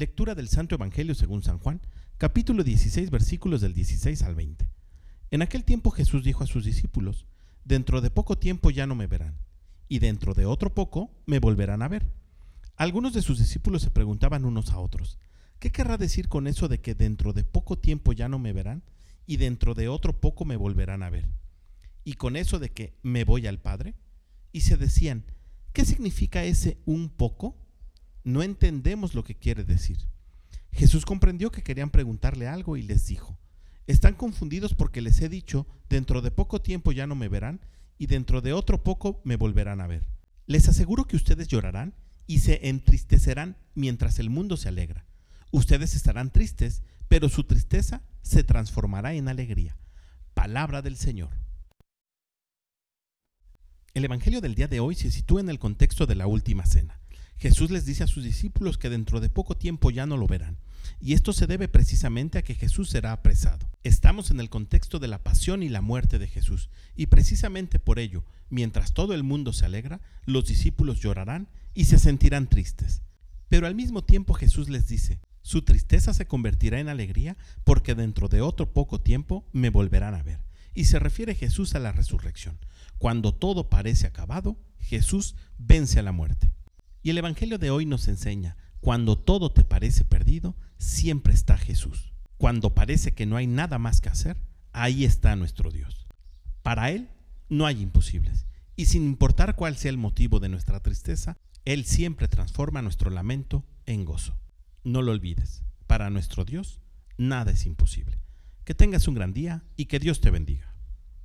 Lectura del Santo Evangelio según San Juan, capítulo 16, versículos del 16 al 20. En aquel tiempo Jesús dijo a sus discípulos, Dentro de poco tiempo ya no me verán, y dentro de otro poco me volverán a ver. Algunos de sus discípulos se preguntaban unos a otros, ¿qué querrá decir con eso de que dentro de poco tiempo ya no me verán, y dentro de otro poco me volverán a ver? Y con eso de que me voy al Padre? Y se decían, ¿qué significa ese un poco? No entendemos lo que quiere decir. Jesús comprendió que querían preguntarle algo y les dijo, están confundidos porque les he dicho, dentro de poco tiempo ya no me verán y dentro de otro poco me volverán a ver. Les aseguro que ustedes llorarán y se entristecerán mientras el mundo se alegra. Ustedes estarán tristes, pero su tristeza se transformará en alegría. Palabra del Señor. El Evangelio del día de hoy se sitúa en el contexto de la última cena. Jesús les dice a sus discípulos que dentro de poco tiempo ya no lo verán. Y esto se debe precisamente a que Jesús será apresado. Estamos en el contexto de la pasión y la muerte de Jesús. Y precisamente por ello, mientras todo el mundo se alegra, los discípulos llorarán y se sentirán tristes. Pero al mismo tiempo Jesús les dice, su tristeza se convertirá en alegría porque dentro de otro poco tiempo me volverán a ver. Y se refiere Jesús a la resurrección. Cuando todo parece acabado, Jesús vence a la muerte. Y el Evangelio de hoy nos enseña, cuando todo te parece perdido, siempre está Jesús. Cuando parece que no hay nada más que hacer, ahí está nuestro Dios. Para Él no hay imposibles. Y sin importar cuál sea el motivo de nuestra tristeza, Él siempre transforma nuestro lamento en gozo. No lo olvides, para nuestro Dios nada es imposible. Que tengas un gran día y que Dios te bendiga.